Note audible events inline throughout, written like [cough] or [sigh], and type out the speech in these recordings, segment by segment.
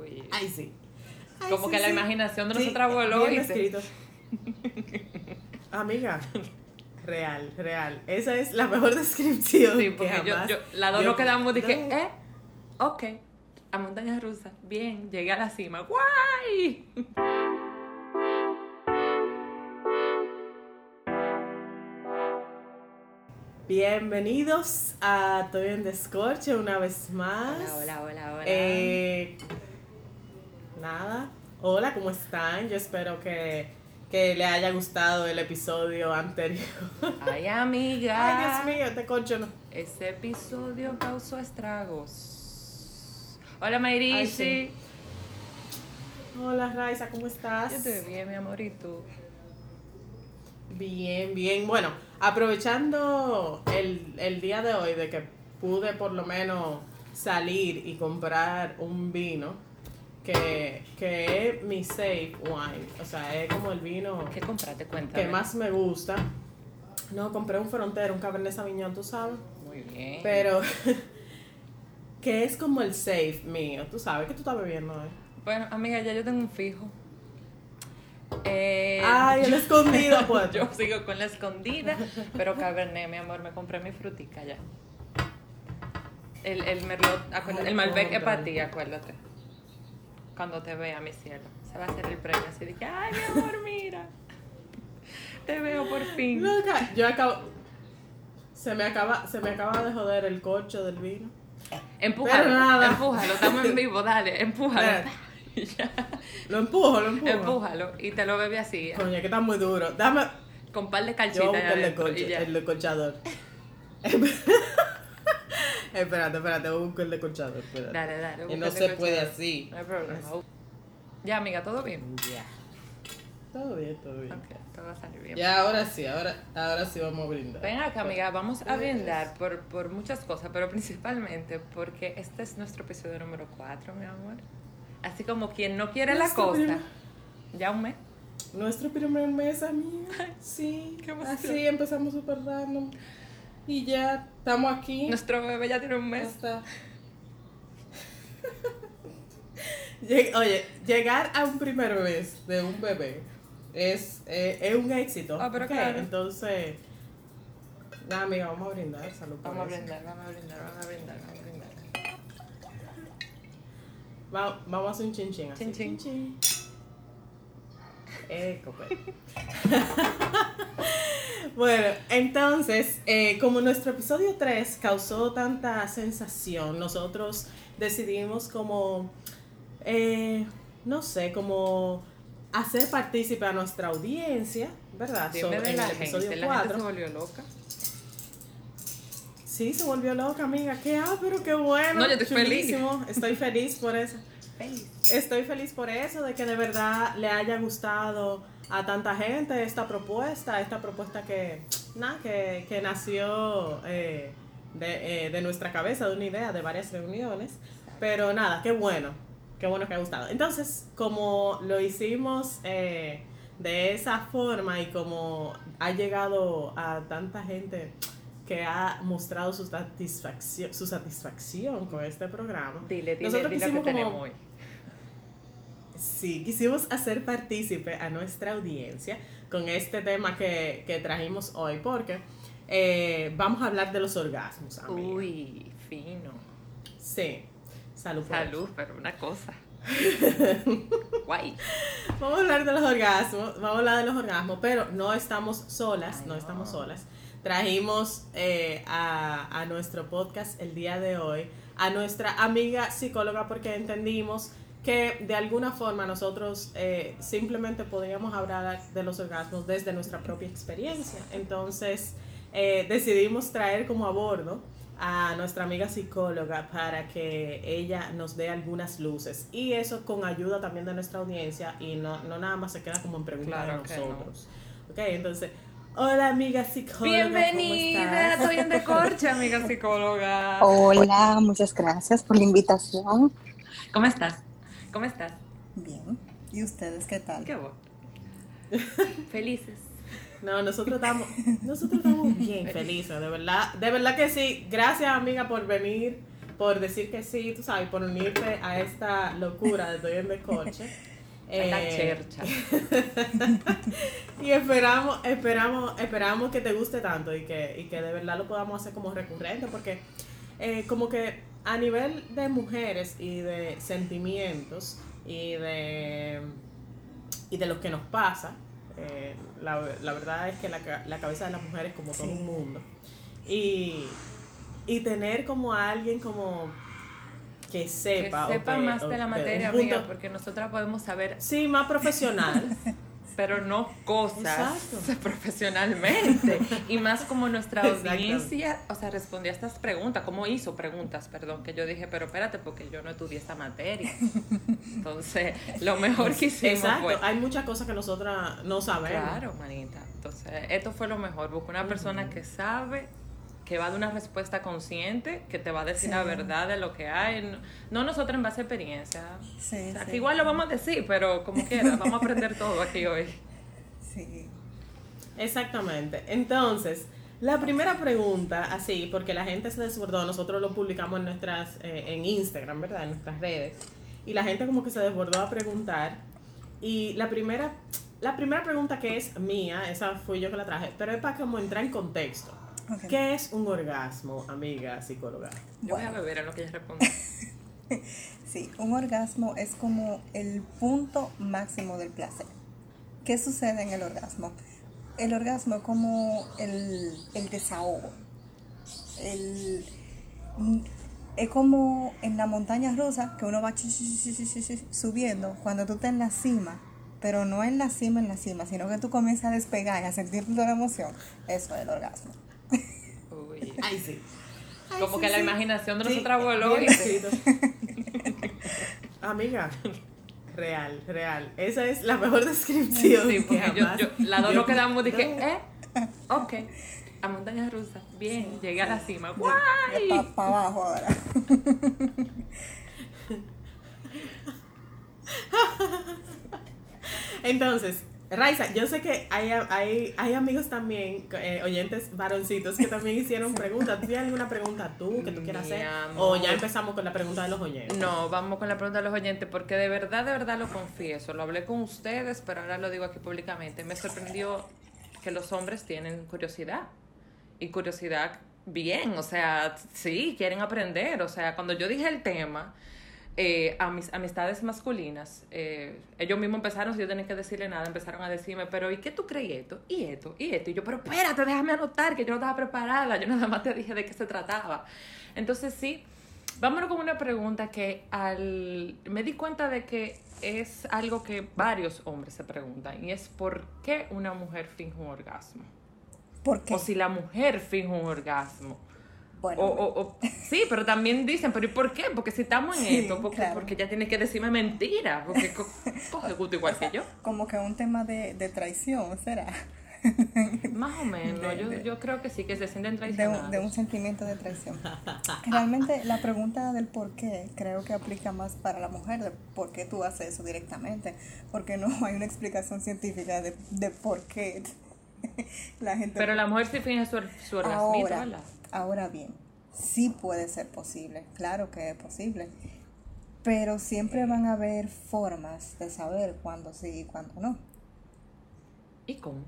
Uy. Ay, sí. Ay, Como sí, que la imaginación de nosotras voló bien y escrito. [laughs] Amiga, real, real. Esa es la mejor [laughs] descripción. Sí, que porque yo, jamás yo, las dos nos quedamos, dije, No. eh, ok, a montaña rusa, bien, llegué a la cima, guay. Bienvenidos a Estoy en Descorche una vez más. Hola, hola, hola, hola. Eh, nada. Hola, ¿cómo están? Yo espero que, que le haya gustado el episodio anterior. [laughs] Ay, amiga. Ay, Dios mío, este corcho no. Ese episodio causó estragos. Hola, Mayrishi. Ay, sí. Hola, Raiza, ¿cómo estás? Yo estoy bien, mi amor, ¿y tú? Bien, bien. Bueno, aprovechando el, el día de hoy de que pude por lo menos salir y comprar un vino que, que es mi safe wine. O sea, es como el vino ¿Qué compraste? Cuéntame. que más me gusta. No, compré un frontero, un Cabernet Sauvignon, tú sabes. Muy bien. Pero [laughs] que es como el safe mío. Tú sabes que tú estás bebiendo hoy. Bueno, amiga, ya yo tengo un fijo. Eh, Ay, el escondido, [laughs] pues. Yo sigo con la escondida, pero Cabernet, mi amor, me compré mi frutica ya. El, el Merlot, acuérdate, el Malbec es para ti, acuérdate. Cuando te vea, mi cielo. Se va a hacer el premio así de que, ay, mi amor, mira. [laughs] Te veo por fin. Loca, yo acabo. Se me acaba, se me acaba de joder el corcho del vino. Empújalo, nada. empújalo, estamos en vivo, dale, [laughs] empújalo. [laughs] Ya. Lo empujo, lo empujo. Empújalo y te lo bebe así, Coño, que está muy duro. Dame. con par de Yo calcitas voy a buscar el, corcho, el decolchador. Espérate, espérate, voy a buscar el. Espérate. Dale, dale. Que no se puede así. No hay problema. Ya, amiga, ¿todo bien? Ya. Todo bien, todo bien. Ok, todo va a salir bien. Ya, ahora sí, ahora, ahora sí vamos a brindar. Ven acá, amiga, vamos a brindar por, por muchas cosas, pero principalmente porque este es nuestro episodio número 4, mi amor. Así como quien no quiere la cosa. primer- Ya un mes. Nuestro primer mes, amiga. Sí, qué emoción. así empezamos súper random. Y ya estamos aquí. Nuestro bebé ya tiene un mes. Lleg- Oye, llegar a un primer mes de un bebé es, eh, es un éxito. Ah, pero ¿ok? claro. Entonces, nada, amiga, vamos a brindar. Salud por Vamos a brindar, vamos a brindar, vamos a brindar, vamos a brindar. Va- vamos a hacer un chin chin. así. Chin, chin. chin. [laughs] bueno, entonces, eh, como nuestro episodio 3 causó tanta sensación, nosotros decidimos como, eh, no sé, como hacer partícipe a nuestra audiencia, ¿verdad? Dime Sobre- de en la el gente, episodio la 4. gente se volvió loca. Sí, se volvió loca, amiga. Qué ah, pero qué bueno. No, yo estoy feliz. chulísimo. Estoy feliz por eso. [laughs] Feliz. Estoy feliz por eso, de que de verdad le haya gustado a tanta gente esta propuesta, esta propuesta que, [tsk] nada, que, que nació eh, de, eh, de nuestra cabeza, de una idea, de varias reuniones. Pero nada, qué bueno, qué bueno que ha gustado. Entonces, como lo hicimos eh, de esa forma y como ha llegado a tanta gente que ha mostrado su satisfacción, su satisfacción con este programa, Dile, dile, Nosotros dile que quisimos como- tenemos hoy. Sí, quisimos hacer partícipe a nuestra audiencia con este tema que, que trajimos hoy, porque eh, vamos a hablar de los orgasmos. amiga. Uy, fino. Sí, salud. por eso. Salud, pero una cosa. [laughs] Guay. Vamos a hablar de los orgasmos, vamos a hablar de los orgasmos, pero no estamos solas, Ay, no no. estamos solas. Trajimos eh, a, a nuestro podcast el día de hoy a nuestra amiga psicóloga porque entendimos que de alguna forma nosotros eh, simplemente podíamos hablar de los orgasmos desde nuestra propia experiencia. Entonces eh, decidimos traer como a bordo a nuestra amiga psicóloga para que ella nos dé algunas luces y eso con ayuda también de nuestra audiencia y no, no nada más se queda como en pregunta Claro de no. nosotros. Ok, entonces, hola amiga psicóloga. ¿cómo Bienvenida, estoy en Decorche, amiga psicóloga. Hola, muchas gracias por la invitación. ¿Cómo estás? ¿Cómo estás? Bien. ¿Y ustedes qué tal? Qué bueno. [laughs] Felices. No, nosotros estamos, nosotros estamos bien felices, de verdad, de verdad que sí. Gracias amiga por venir, por decir que sí, tú sabes, por unirte a esta locura de Estoy en el coche. [laughs] La Eh, chercha. [laughs] y esperamos, esperamos, esperamos que te guste tanto y que, y que de verdad lo podamos hacer como recurrente, porque eh, como que a nivel de mujeres y de sentimientos y de, y de lo que nos pasa, eh, la, la verdad es que la, la cabeza de la mujer es como todo Sí. un mundo. Y, y tener como a alguien como que Que sepa. o sepa que- más o de la que materia, un punto- amiga, porque nosotras podemos saber, Sí, más profesional. [laughs] pero no cosas Exacto. [laughs] profesionalmente. Y más como nuestra audiencia, o sea, respondía a estas preguntas, como hizo preguntas, perdón, que yo dije, pero espérate, porque yo no estudié esta materia. [laughs] Entonces, lo mejor que hicimos Exacto, fue hay muchas cosas que nosotras no sabemos. Claro, manita. Entonces, esto fue lo mejor. Busca una persona que sabe, que va a dar una respuesta consciente, que te va a decir Sí. la verdad de lo que hay. No, no nosotros en base a experiencia. Sí, O sea, sí. que igual lo vamos a decir, pero como [laughs] quiera, vamos a aprender todo aquí hoy. Sí. Exactamente. Entonces, la primera pregunta, así, porque la gente se desbordó, nosotros lo publicamos en nuestras, eh, en Instagram, ¿verdad? En nuestras redes. Y la gente como que se desbordó a preguntar. Y la primera, la primera pregunta que es mía, esa fui yo que la traje, pero es para como entrar en contexto. ¿Qué es un orgasmo, amiga psicóloga? Yo voy a Bueno. beber en lo que ella responde. [laughs] Sí, un orgasmo es como el punto máximo del placer. ¿Qué sucede en el orgasmo? El orgasmo es como el, el desahogo. El- es como en la montaña rusa que uno va subiendo cuando tú estás en la cima, pero no en la cima, en la cima, sino que tú comienzas a despegar y a sentir toda la emoción. Eso es el orgasmo. Uy. Ay, sí. Ay, Como sí, que la sí. imaginación de Sí, nosotras voló. descrito. Amiga, real, real. Esa es la mejor descripción. Sí, que porque yo, jamás- yo, las dos yo- nos quedamos, dije. ¿eh? Ok. A montaña rusa. Bien, llegué a la cima. ¡Guay! Para abajo ahora. [laughs] Entonces, Raiza, yo sé que hay, hay, hay amigos también, eh, oyentes varoncitos, que también hicieron preguntas. ¿Tú ¿Tienes alguna pregunta tú que tú quieras Mi hacer? amor. O ya empezamos con la pregunta de los oyentes. No, vamos con la pregunta de los oyentes, porque de verdad, de verdad lo confieso. Lo hablé con ustedes, pero ahora lo digo aquí públicamente. Me sorprendió que los hombres tienen curiosidad. Y curiosidad bien, o sea, sí, quieren aprender. O sea, cuando yo dije el tema, eh, a mis amistades masculinas, eh, ellos mismos empezaron, si yo tenía que decirle nada, empezaron a decirme, pero ¿y qué tú crees esto? ¿Y esto? ¿Y esto? Y yo, pero espérate, déjame anotar, que yo no estaba preparada, yo nada más te dije de qué se trataba. Entonces sí, vámonos con una pregunta que al, me di cuenta de que es algo que varios hombres se preguntan, y es ¿por qué una mujer finge un orgasmo? ¿Por qué? O si la mujer finge un orgasmo. Bueno, O, o- o- sí, pero también dicen, pero ¿y por qué? Porque si estamos en Sí, esto, porque, claro. porque ya tiene que decirme mentira, porque co- coge gusto igual que [laughs] yo. como que un tema de, de traición, ¿será? [laughs] Más o menos, De- yo, de- yo creo que sí, que se sienten traicionados. de un sentimiento de traición. [laughs] Realmente la pregunta del por qué creo que aplica más para la mujer, de por qué tú haces eso directamente, porque no hay una explicación científica de, de por qué la gente... Pero la mujer sí finge su, su orgasmito, ahora, ¿verdad? Ahora bien, sí puede ser posible, claro que es posible, pero siempre van a haber formas de saber cuándo sí y cuándo no. ¿Y cómo?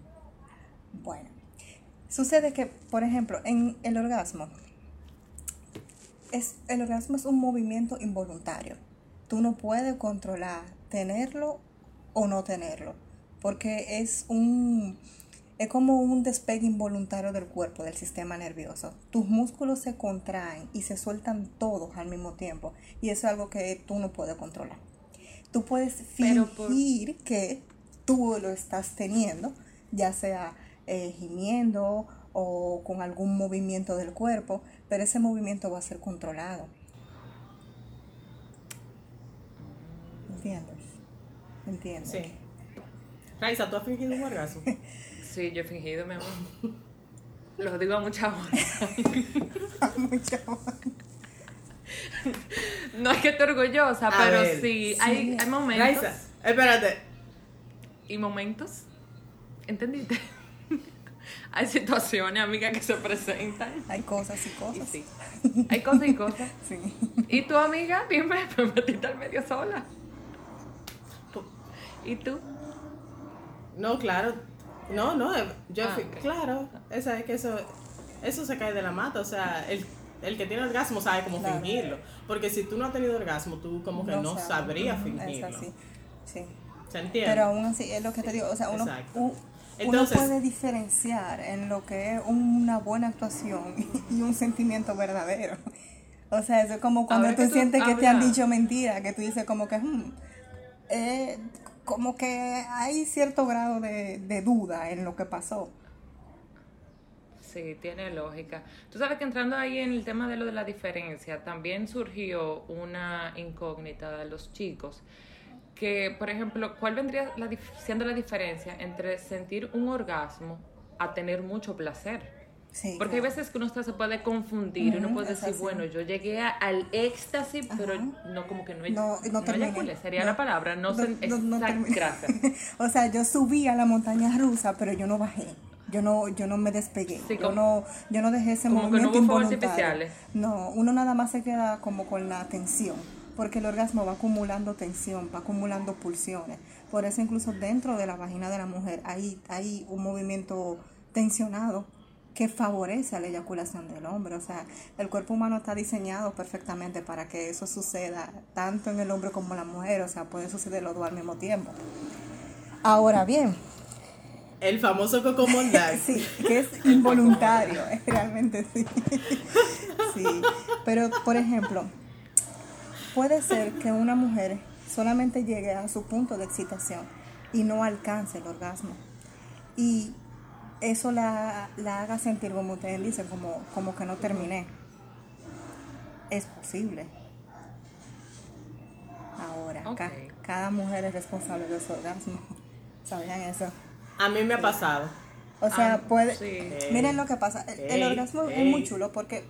Bueno, sucede que, por ejemplo, en el orgasmo, es, el orgasmo es un movimiento involuntario. Tú no puedes controlar tenerlo o no tenerlo, porque es un es como un despegue involuntario del cuerpo, del sistema nervioso. Tus músculos se contraen y se sueltan todos al mismo tiempo, y eso es algo que tú no puedes controlar. Tú puedes por- fingir que tú lo estás teniendo, ya sea eh, gimiendo o con algún movimiento del cuerpo, pero ese movimiento va a ser controlado. ¿Entiendes? ¿Entiendes? Sí. Raiza, ¿tú has fingido un orgasmo? [laughs] Sí, yo he fingido, mi amor. Lo digo a mucha hora. [laughs] Mucho. No es que esté orgullosa, A pero ver, sí, sí. Hay, hay momentos Raiza, espérate. y momentos. ¿Entendiste? [laughs] hay situaciones, amiga, que se presentan. Hay cosas y Y cosas. sí. Hay cosas y cosas. [laughs] Sí. ¿Y tu amiga? Bien, me metiste al medio sola. ¿Y tú? No, claro. No, no, eh, yo Ah, fui- claro, esa es que eso eso se cae de la mata, o sea, el, el que tiene orgasmo sabe cómo Claro. fingirlo, porque si tú no has tenido orgasmo, tú como que no, sabes. sabrías fingirlo. Es así. Sí. ¿Se entiende? Pero aún así, es lo que te digo, o sea, uno, uno puede diferenciar en lo que es una buena actuación y un sentimiento verdadero. O sea, eso es como cuando tú sientes que te han dicho mentira, que tú dices como que, hmm, eh, como que hay cierto grado de, duda en lo que pasó. Sí, tiene lógica. Tú sabes que entrando ahí en el tema de lo de la diferencia, también surgió una incógnita de los chicos. Que, por ejemplo, ¿cuál vendría la siendo la diferencia entre sentir un orgasmo a tener mucho placer? Sí, Porque hay veces que uno se puede confundir, uno Ujú, puede decir, bueno, yo llegué a- al éxtasis, pero no como que no, No, no terminé. eyaculé, sería No. la palabra, no, se, no- no [laughs] o sea, yo subí a la montaña rusa, pero yo no bajé. Yo no, yo no me despegué. Sí, yo como- no, yo no dejé ese como que no movimiento hubo involuntario. artificiales. No, uno nada más se queda como con la tensión, porque el orgasmo va acumulando tensión, va acumulando pulsiones. Por eso incluso dentro de la vagina de la mujer hay, hay un movimiento tensionado que favorece a la eyaculación del hombre. O sea, el cuerpo humano está diseñado perfectamente para que eso suceda tanto en el hombre como en la mujer. O sea, puede suceder los dos al mismo tiempo. Ahora bien, El famoso cocomondal. [laughs] Sí, que es involuntario, [laughs] realmente sí. [laughs] Sí, pero por ejemplo, puede ser que una mujer solamente llegue a su punto de excitación y no alcance el orgasmo. Y eso la, la haga sentir, como ustedes dicen, como, como que no terminé. Es posible. Ahora, ca- Ok. cada mujer es responsable de su orgasmo. [laughs] ¿Sabían eso? A mí me ha pasado. O sea, Ah, puede... sí. Miren lo que pasa. El, el Ey, orgasmo es muy chulo porque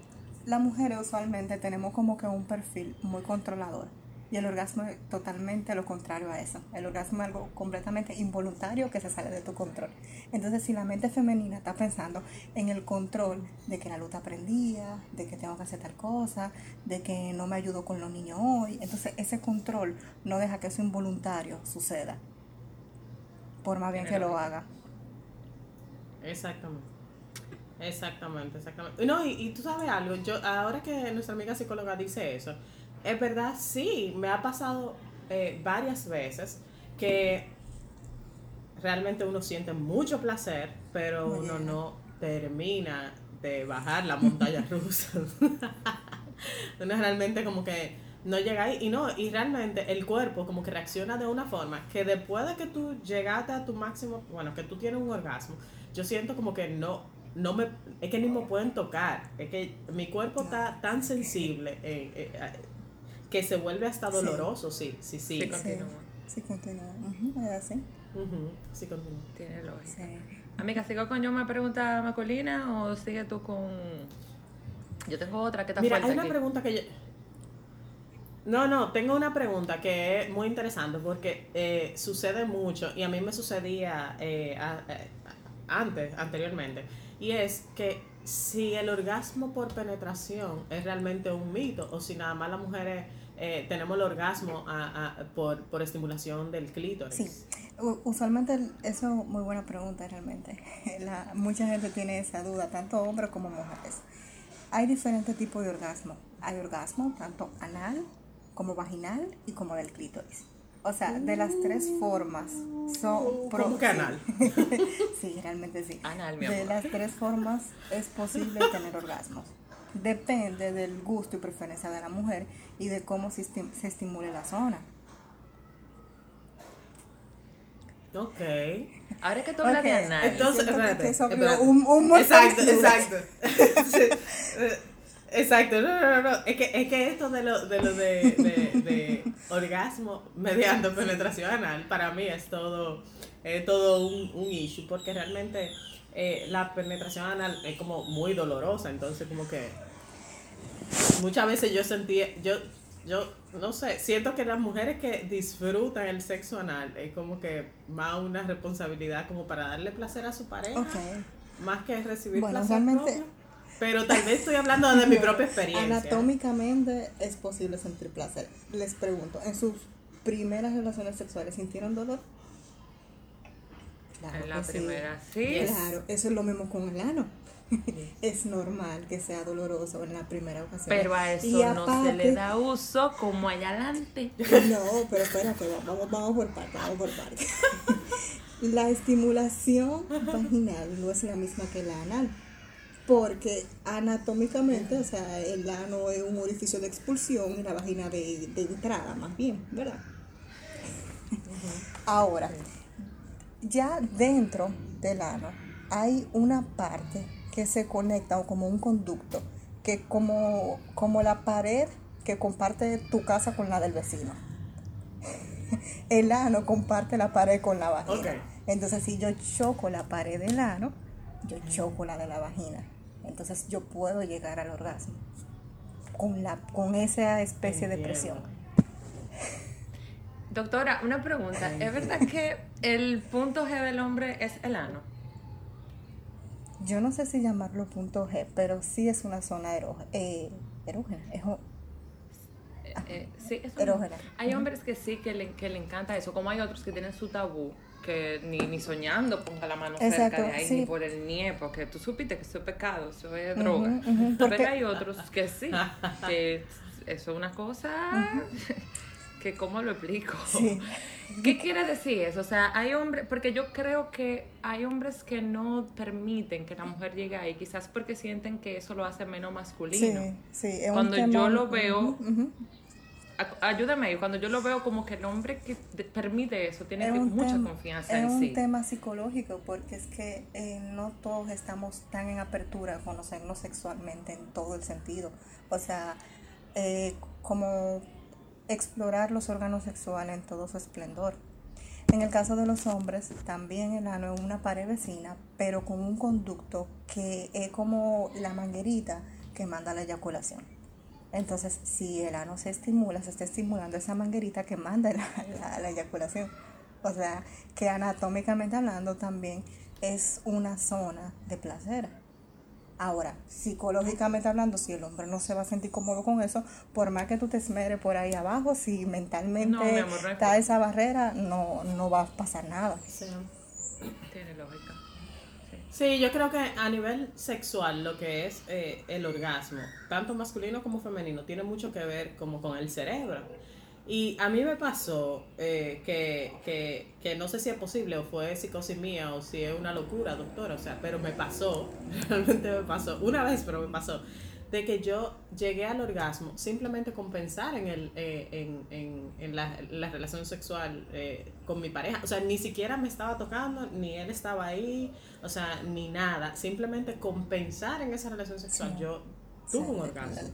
las mujeres usualmente tenemos como que un perfil muy controlador. Y el orgasmo es totalmente lo contrario a eso. El orgasmo es algo completamente involuntario que se sale de tu control. Entonces, si la mente femenina está pensando en el control de que la luz está prendida, de que tengo que hacer tal cosa, de que no me ayudo con los niños hoy, entonces ese control no deja que eso involuntario suceda. Por más bien que lo haga. Exactamente. Exactamente, exactamente. No, y, y tú sabes algo, yo ahora que nuestra amiga psicóloga dice eso, es verdad, sí, me ha pasado eh, varias veces que realmente uno siente mucho placer, pero Muy uno bien. no termina de bajar la montaña [laughs] rusa. uno realmente como que no llega ahí y no, y realmente el cuerpo como que reacciona de una forma que después de que tú llegaste a tu máximo, bueno, que tú tienes un orgasmo, yo siento como que no, no me, es que ni me pueden tocar, es que mi cuerpo está tan sensible eh, eh, eh, que se vuelve hasta doloroso, sí, sí, sí. Sí, Continúa. Sí, sí, continúa. Es así. Ujú, sí, continúa. Tiene lógica. Sí. Amiga, ¿sigo con yo me pregunta masculina o sigue tú con...? Yo tengo otra que está Mira, hay una aquí. pregunta que yo... No, no, tengo una pregunta que es muy interesante porque eh, sucede mucho y a mí me sucedía eh, a- a- antes, anteriormente, y es que si el orgasmo por penetración es realmente un mito o si nada más las mujeres eh, tenemos el orgasmo a- a- por, por estimulación del clítoris. Sí, usualmente eso es muy buena pregunta realmente. [laughs] La, mucha gente tiene esa duda, tanto hombres como mujeres. Hay diferentes tipos de orgasmo. Hay orgasmo tanto anal como vaginal y como del clítoris. O sea, de las tres formas son... pro- ¿Cómo que anal? [laughs] Sí, realmente sí. Anal, mi De amor. las tres formas es posible tener orgasmos. Depende del gusto y preferencia de la mujer y de cómo se, esti- se estimule la zona. Ok. Ahora que tú hablas de Ok, anal, Entonces, espérate, un- un Exacto, de exacto. [laughs] Sí, eh, Exacto, no, no, no, no. Es que, es que esto de lo de, lo de, de, de orgasmo mediante penetración anal, para mí es todo, es todo un, un issue, porque realmente eh, la penetración anal es como muy dolorosa, entonces como que muchas veces yo sentí, yo, yo, no sé, siento que las mujeres que disfrutan el sexo anal es como que más una responsabilidad como para darle placer a su pareja. Más que recibir Bueno, placer realmente- propio. Pero tal vez estoy hablando de mi [laughs] propia experiencia. Anatómicamente es posible sentir placer. Les pregunto, ¿en sus primeras relaciones sexuales sintieron dolor? Claro En la que primera, sí. Claro, eso es lo mismo con el ano. [laughs] es normal que sea doloroso en la primera ocasión. Pero a eso Y no se le da uso como allá adelante. [laughs] No, pero espérate, vamos, vamos por parte, vamos por parte. [laughs] La estimulación vaginal no es la misma que la anal. Porque anatómicamente, o sea, el ano es un orificio de expulsión y la vagina de, de entrada, más bien, ¿verdad? Ahora, ya dentro del ano hay una parte que se conecta o como un conducto, que como, como la pared que comparte tu casa con la del vecino. [laughs] El ano comparte la pared con la vagina. Entonces, si yo choco la pared del ano, yo choco la de la vagina. Entonces, yo puedo llegar al orgasmo con, la, con esa especie de presión. Doctora, una pregunta. ¿Es verdad que el punto G del hombre es el ano? Yo no sé si llamarlo punto G, pero sí es una zona erógena. Eh, erógena. es o- Eh, eh, sí, eso Erógena. Hay hombres que sí que le, que le encanta eso, como hay otros que tienen su tabú, que ni, ni soñando ponga la mano cerca de ahí, sí. ni por el nie, porque tú supiste que eso es pecado, eso es droga. [laughs] porque- Pero hay otros que sí, que eso es una cosa [laughs] que cómo lo explico. [laughs] Sí. ¿Qué quiere decir eso? O sea, hay hombres, porque yo creo que hay hombres que no permiten que la mujer llegue ahí, quizás porque sienten que eso lo hace menos masculino. Sí, sí. es un Cuando tema- yo lo veo, Ayúdame cuando yo lo veo como que el hombre que permite eso tiene Es que- un mucha tema- confianza es en un sí. tema psicológico porque es que eh, no todos estamos tan en apertura a conocernos sexualmente en todo el sentido. O sea, eh, como explorar los órganos sexuales en todo su esplendor. En el caso de los hombres, también el ano es una pared vecina, pero con un conducto que es como la manguerita que manda la eyaculación. Entonces, si el ano se estimula, se está estimulando esa manguerita que manda la, la- la eyaculación. O sea, que anatómicamente hablando también es una zona de placer. Ahora, psicológicamente hablando, si el hombre no se va a sentir cómodo con eso, por más que tú te esmeres por ahí abajo, si mentalmente No, amor, está esa barrera, no, no va a pasar nada. Sí. Tiene lógica. Sí, yo creo que a nivel sexual lo que es eh, el orgasmo, tanto masculino como femenino, tiene mucho que ver como con el cerebro. Y a mí me pasó eh, que, que, que no sé si es posible o fue psicosis mía o si es una locura, doctora, o sea, pero me pasó, [laughs] realmente me pasó, una vez, pero me pasó, de que yo llegué al orgasmo simplemente con pensar en, el, eh, en, en, en la, la relación sexual eh, con mi pareja. O sea, ni siquiera me estaba tocando, ni él estaba ahí, o sea, ni nada. Simplemente con pensar en esa relación sexual, Sí. yo tuve Sí, un orgasmo.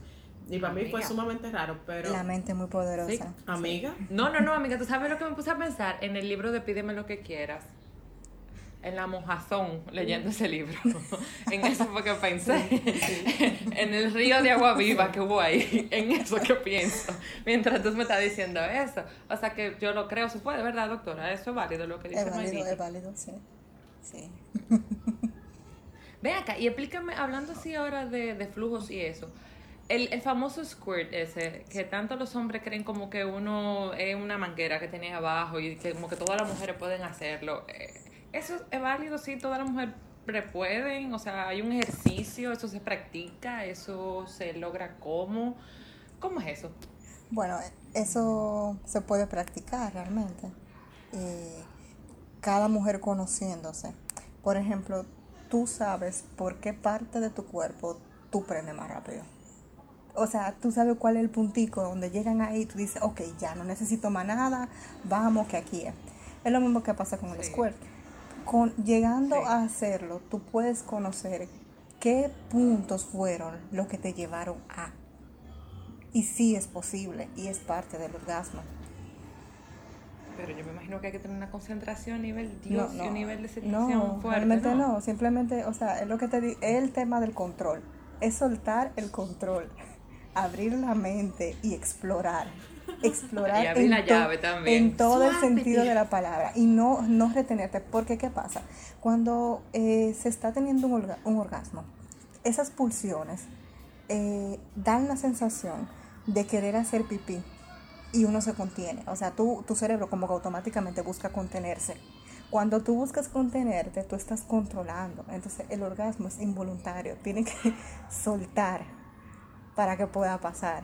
Y para mí fue Amiga. sumamente raro, pero... La mente muy poderosa. Sí. Amiga, No, no, no, amiga, tú sabes lo que me puse a pensar en el libro de Pídeme lo que quieras. En la mojazón, leyendo ese libro. [laughs] en eso fue que pensé. [laughs] en el río de agua viva que hubo ahí. [laughs] En eso que pienso. Mientras tú me estás diciendo eso. O sea que yo lo creo, se puede, ¿verdad, doctora? Eso es válido lo que dice Es válido, Maynita. es válido, sí. Sí. Ven acá y explícame, hablando así ahora de, de flujos y eso. El, el famoso squirt ese, que tanto los hombres creen como que uno es una manguera que tiene abajo y que como que todas las mujeres pueden hacerlo. Eh, ¿Eso es válido? Sí, todas las mujeres pueden. O sea, hay un ejercicio, eso se practica, eso se logra cómo. ¿Cómo es eso? Bueno, eso se puede practicar realmente. Eh, cada mujer conociéndose. Por ejemplo, tú sabes por qué parte de tu cuerpo tú prendes más rápido. O sea, tú sabes cuál es el puntico donde llegan ahí y tú dices, ok, ya no necesito más nada, vamos que aquí es. Es lo mismo que pasa con el Sí. squirt. Con, llegando Sí. a hacerlo, tú puedes conocer qué puntos fueron los que te llevaron a. Y sí es posible y es parte del orgasmo. Pero yo me imagino que hay que tener una concentración a nivel Dios y un nivel de no, excitación fuerte. realmente no. simplemente, o sea, es lo que te di, es el tema del control, es soltar el control, abrir la mente y explorar. [laughs] explorar Y abrir en, la to- llave también. en todo el sentido de la palabra y no, no retenerte. Porque, ¿qué pasa? Cuando eh, se está teniendo un, orga- un orgasmo, esas pulsiones eh, dan la sensación de querer hacer pipí y uno se contiene. O sea, tú, tu cerebro como que automáticamente busca contenerse. Cuando tú buscas contenerte, tú estás controlando. Entonces el orgasmo es involuntario. Tiene que [laughs] soltar para que pueda pasar.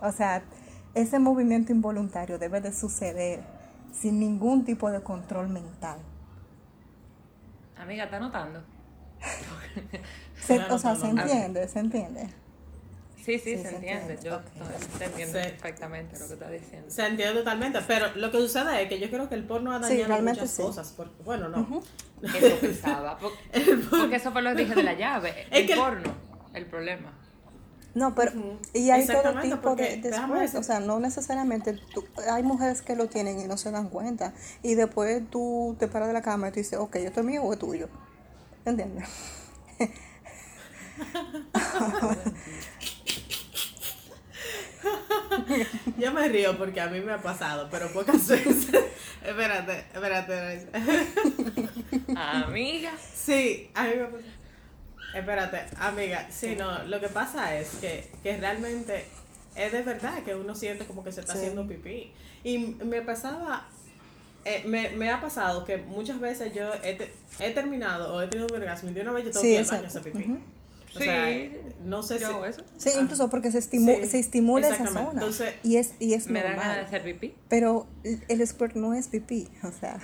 O sea, ese movimiento involuntario debe de suceder sin ningún tipo de control mental. Amiga, ¿está notando? Se- o sea, no, se no. entiende, se entiende. Sí, sí, Sí, se se entiende. entiende. Yo Ok. te entiendo Sí. perfectamente lo que estás diciendo. Se entiende totalmente, pero lo que sucede es que yo creo que el porno ha dañado muchas sí. cosas. Porque, bueno, no. Eso pensaba. Porque, [laughs] porque eso fue lo que dije de la llave. Es El que- porno, el problema. No, pero Ujú. y hay todo Exactamente, tipo de después, o sea, no necesariamente tú- hay mujeres que lo tienen y no se dan cuenta y después tú te paras de la cama y tú dices, ok, ¿esto es mío o es tuyo? ¿Entiendes? [laughs] Yo me río porque a mí me ha pasado, pero pocas veces. espérate, espérate. Amiga. Sí, a mí me pasa. Espérate, amiga. Sí, no, lo que pasa es que, que realmente es de verdad que uno siente como que se está Sí. haciendo pipí. Y me pasaba, eh, me, me ha pasado que muchas veces yo he, te- he terminado o he tenido un orgasmo y de una vez yo tengo Sí, que ir al baño a exacto. hacer pipí. O sea, Sí, no sé yo si... hago eso. Sí, incluso porque se, estimu- Sí, se estimula esa zona Entonces, y es, y es Me da ganas de normal. hacer pipí. Pero el squirt no es pipí, o sea,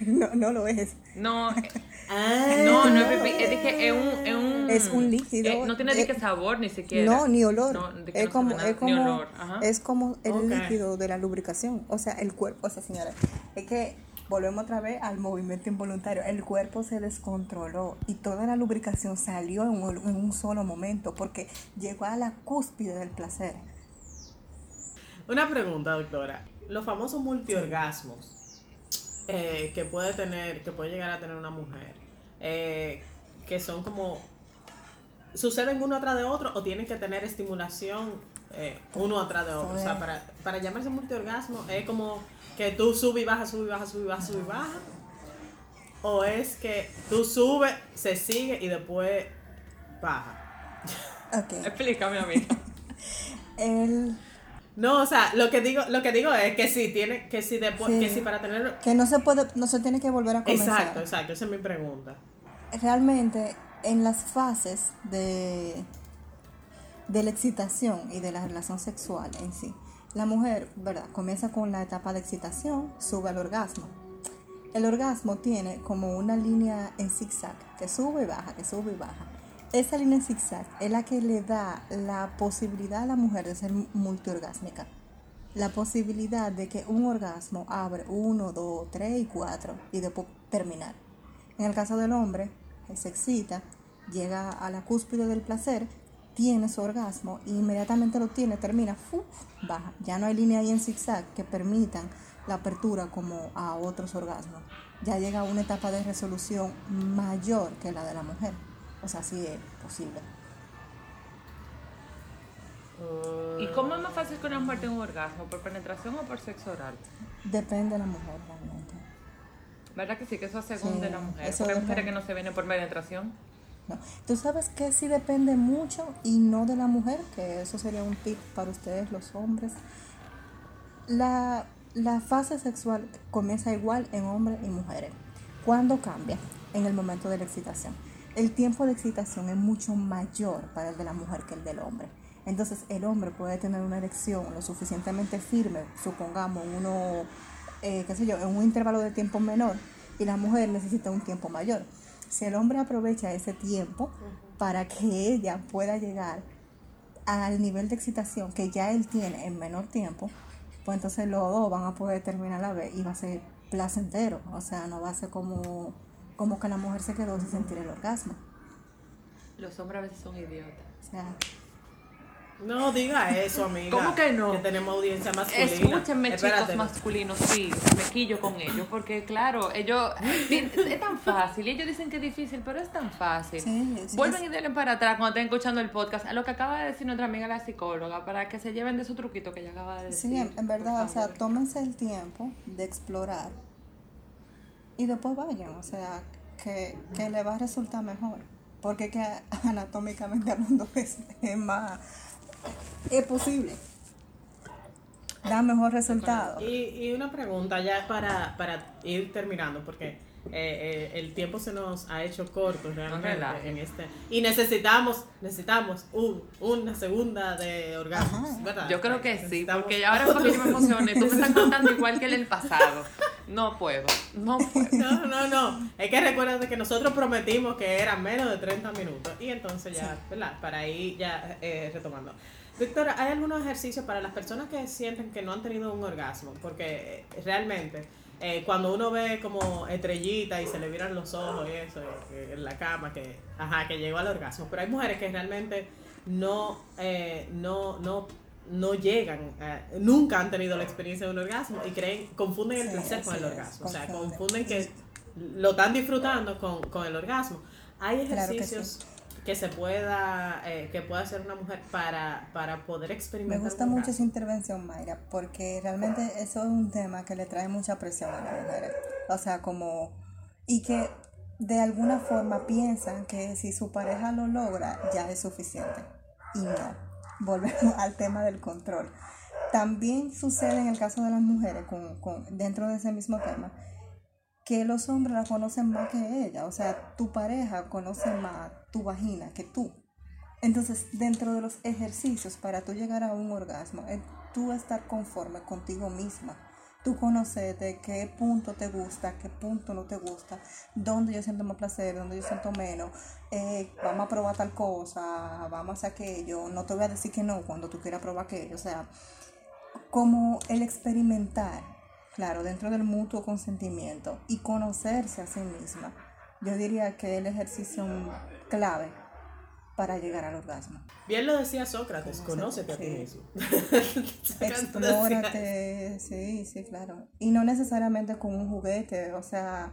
[laughs] no, no lo es. No, [laughs] eh, Ah. no, no es pipí. Es que es un. Es un, Es un líquido, eh, no tiene de eh, que sabor ni siquiera. No, ni olor. No, de que es, no como, es como, Ni olor. Ajá. es como el líquido de la lubricación. O sea, el cuerpo, o sea, señora, es que volvemos otra vez al movimiento involuntario. El cuerpo se descontroló y toda la lubricación salió en un, en un solo momento porque llegó a la cúspide del placer. Una pregunta, doctora. Los famosos multiorgasmos eh, que puede tener, que puede llegar a tener una mujer, eh, que son como suceden uno atrás de otro o tienen que tener estimulación eh, uno atrás de otro. O sea, para, para llamarse multiorgasmo es como que tú subes y bajas, subes y bajas, subes y bajas, subes y bajas. O es que tú subes, se sigue y después baja. Explícame, amiga. [laughs] El, No, o sea, lo que digo, lo que digo es que si tiene, que si después, Sí. que si para tener que no se puede, no se tiene que volver a comenzar. Exacto, exacto, esa es mi pregunta. realmente en las fases de, de la excitación y de la relación sexual en sí, la mujer, ¿verdad? Comienza con la etapa de excitación, sube al orgasmo. El orgasmo tiene como una línea en zigzag, que sube y baja, que sube y baja. Esa línea zigzag es la que le da la posibilidad a la mujer de ser multiorgásmica. La posibilidad de que un orgasmo abre uno, dos, tres y cuatro y después terminar. En el caso del hombre, se excita, llega a la cúspide del placer, tiene su orgasmo y inmediatamente lo tiene, termina, baja. Ya no hay línea ahí en zigzag que permitan la apertura como a otros orgasmos. Ya llega a una etapa de resolución mayor que la de la mujer. O sea, sí es posible. ¿Y cómo es más fácil que una mujer tenga un orgasmo? ¿Por penetración o por sexo oral? Depende de la mujer realmente. ¿Verdad que sí? Que eso según Sí, de la mujer. eso hay mujeres que no se vienen por penetración. No. Tú sabes que sí depende mucho y no de la mujer, que eso sería un tip para ustedes los hombres. La, la fase sexual comienza igual en hombres y mujeres. ¿Cuándo cambia? En el momento de la excitación. El tiempo de excitación es mucho mayor para el de la mujer que el del hombre. Entonces el hombre puede tener una erección lo suficientemente firme, supongamos, en uno, eh, qué sé yo, en un intervalo de tiempo menor, y la mujer necesita un tiempo mayor. Si el hombre aprovecha ese tiempo para que ella pueda llegar al nivel de excitación que ya él tiene en menor tiempo, pues entonces los dos van a poder terminar la vez y va a ser placentero. O sea, no va a ser como, como que la mujer se quedó sin sentir el orgasmo. Los hombres a veces son idiotas. O sea, No diga eso, amiga. ¿Cómo que no? Que tenemos audiencia masculina. Escúchenme, Espérate. chicos masculinos, sí, me quillo con ellos, porque claro, ellos, es tan fácil, y ellos dicen que es difícil, pero es tan fácil. Sí, sí, Vuelven y denle para atrás cuando estén escuchando el podcast, a lo que acaba de decir nuestra amiga la psicóloga, para que se lleven de su truquito que ella acaba de decir. Sí, en, verdad, o sea, tómense el tiempo de explorar y después vayan, o sea, que, que le va a resultar mejor. Porque que [laughs] anatómicamente hablando es, es más, es posible. Da mejor resultado. Y, y una pregunta ya para, para ir terminando, porque eh, eh, el tiempo se nos ha hecho corto realmente en este. Y necesitamos, necesitamos un, una segunda de orgasmos. ¿verdad? Yo creo que sí, porque ahora porque yo me emocioné, tú me estás contando igual que el del pasado. [laughs] No puedo, no puedo. No, no, no. Es que recuerda que nosotros prometimos que eran menos de 30 minutos. Y entonces ya, ¿verdad? Para ir ya eh, retomando. Victoria, ¿hay algunos ejercicios para las personas que sienten que no han tenido un orgasmo? Porque eh, realmente, eh, cuando uno ve como estrellita y se le viran los ojos y eso eh, en la cama, que, ajá, que llegó al orgasmo. Pero hay mujeres que realmente no, eh, no, no, no llegan, nunca han tenido la experiencia de un orgasmo y creen, confunden el Sí, placer con el es, orgasmo. O sea, confunden. que lo están disfrutando con, con el orgasmo. Hay Claro que ejercicios que, se pueda, eh, que pueda hacer una mujer para, para poder Me experimentar. gusta un mucho orgasmo. esa intervención, Mayra, porque realmente eso es un tema que le trae mucha presión a las mujeres. O sea, como... Y que de alguna forma piensan que si su pareja lo logra, ya es suficiente. Y no. Volvemos [laughs] al tema del control. También sucede en el caso de las mujeres, con, con, dentro de ese mismo tema, que los hombres la conocen más que ella. O sea, tu pareja conoce más tu vagina que tú. Entonces, dentro de los ejercicios para tú llegar a un orgasmo, es tú estar conforme contigo misma. Tú conocer de qué punto te gusta, qué punto no te gusta, dónde yo siento más placer, dónde yo siento menos. eh, vamos a probar tal cosa, vamos a hacer aquello. No te voy a decir que no cuando tú quieras probar aquello. O sea, como el experimentar, claro, dentro del mutuo consentimiento y conocerse a sí misma, yo diría que es el ejercicio clave para llegar al orgasmo. Bien lo decía Sócrates, conócete a ti sí. mismo. [laughs] Explórate, sí, sí, claro. Y no necesariamente con un juguete, o sea,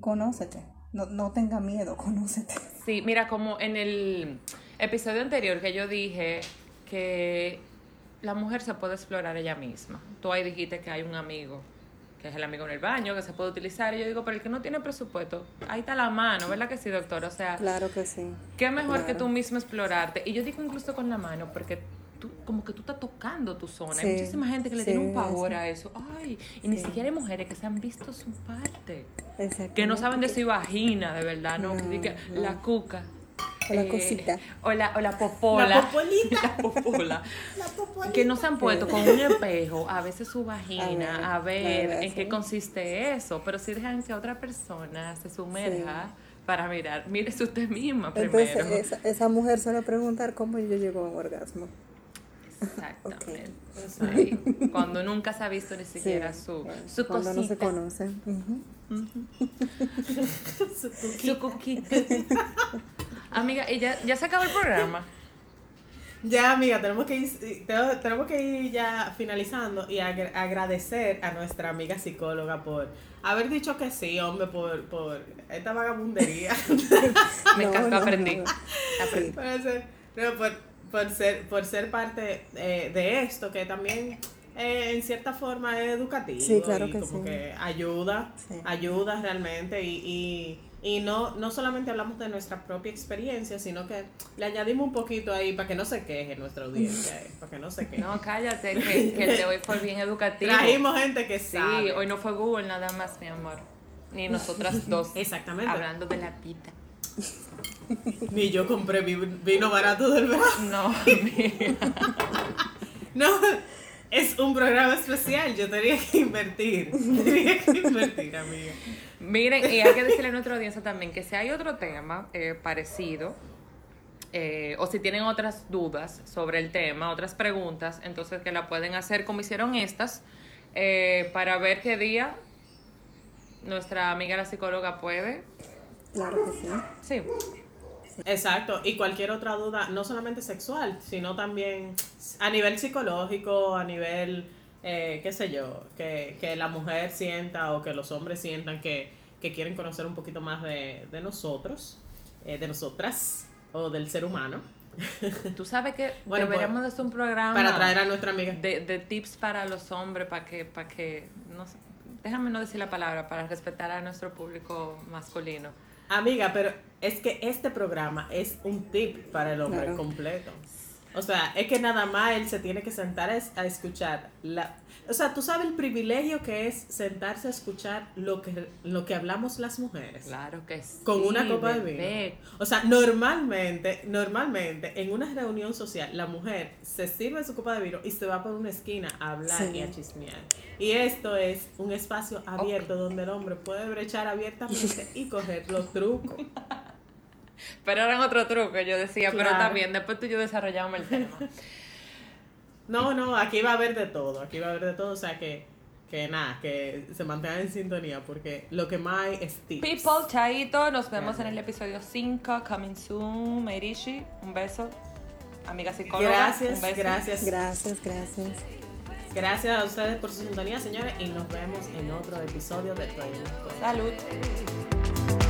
conócete. No, no tenga miedo, conócete. Sí, mira, como en el episodio anterior que yo dije que la mujer se puede explorar ella misma. Tú ahí dijiste que hay un amigo, que es el amigo en el baño, que se puede utilizar. Y yo digo, pero el que no tiene presupuesto, ahí está la mano, ¿verdad que sí, doctor? O sea, Claro que sí. qué mejor que tú mismo explorarte. Y yo digo incluso con la mano, porque tú, como que tú estás tocando tu zona. Hay muchísima gente que le sí, tiene un pavor sí. a eso. Ay, y ni siquiera hay mujeres que se han visto su parte. Que no saben de su vagina, de verdad, ¿no? No, Que no. La cuca. O la eh, cosita. O la, o la popola. La [laughs] popolita. La popola. [laughs] Que no se han puesto con un espejo, a veces su vagina, a ver, a ver, en qué sí. consiste eso. Pero si dejan que otra persona se sumerja para mirar, mírese usted misma primero. Entonces, esa, esa mujer suele preguntar cómo yo llego a un orgasmo. Exactamente. [laughs] Cuando nunca se ha visto ni siquiera su, su Cuando no se conocen. Ujú. Su coquita. Amiga, ¿y ya, ya se acabó el programa? [laughs] Ya, amiga, tenemos que ir, te- tenemos que ir ya finalizando y agra- agradecer a nuestra amiga psicóloga por haber dicho que sí, hombre, por, por esta vagabundería. [laughs] Me No, encantó, no, aprendí. no. Aprendí. por, ser, no, por, por ser, por ser parte eh, de esto, que también eh, en cierta forma es educativo Sí, claro y que como sí. que ayuda, Sí. ayuda realmente y, y, y no, no solamente hablamos de nuestra propia experiencia, sino que le añadimos un poquito ahí para que no se queje nuestra audiencia, eh, para que no se queje. No, cállate, que, [laughs] que el de hoy fue bien educativo. Trajimos gente que Sí, sabe. hoy no fue Google nada más, mi amor. Ni nosotras [laughs] dos. Exactamente. Hablando de la pita. [laughs] Ni yo compré vino barato del verano. No. No, es un programa especial. Yo tenía que invertir. [laughs] Tenía que invertir, amiga. Miren, y hay que decirle a nuestra audiencia también que si hay otro tema eh, parecido, eh, o si tienen otras dudas sobre el tema, otras preguntas, entonces que la pueden hacer como hicieron estas, eh, para ver qué día nuestra amiga la psicóloga puede. Claro que sí. Sí. Exacto, y cualquier otra duda, no solamente sexual, sino también a nivel psicológico, a nivel, eh, qué sé yo, que, que la mujer sienta o que los hombres sientan que, que quieren conocer un poquito más de, de nosotros, eh, de nosotras o del ser humano. [laughs] Tú sabes que Bueno, deberíamos pues, de hacer un programa Para traer a nuestra amiga. de, de tips para los hombres, para que, para que, no sé, déjame no decir la palabra, para respetar a nuestro público masculino. Amiga, pero es que este programa es un tip para el hombre Claro. completo. O sea, es que nada más él se tiene que sentar a escuchar la... O sea, tú sabes el privilegio que es sentarse a escuchar lo que, lo que hablamos las mujeres. Claro que sí. Con una copa de vino. O sea, normalmente, normalmente, en una reunión social, la mujer se sirve su copa de vino y se va por una esquina a hablar Sí. y a chismear. Y esto es un espacio abierto donde el hombre puede brechar abiertamente y coger los trucos. [laughs] Pero eran otro truco, yo decía, pero también después tú y yo desarrollamos el tema. No, no, aquí va a haber de todo, aquí va a haber de todo, o sea que, que nada, que se mantengan en sintonía porque lo que más hay es tips. People, chaito, nos vemos en el episodio 5, coming soon, Meirishi, un beso. Amiga psicóloga, Gracias, un beso. gracias, Gracias, gracias. gracias a ustedes por su sintonía, señores, y nos vemos en otro episodio de Podcast. Salud.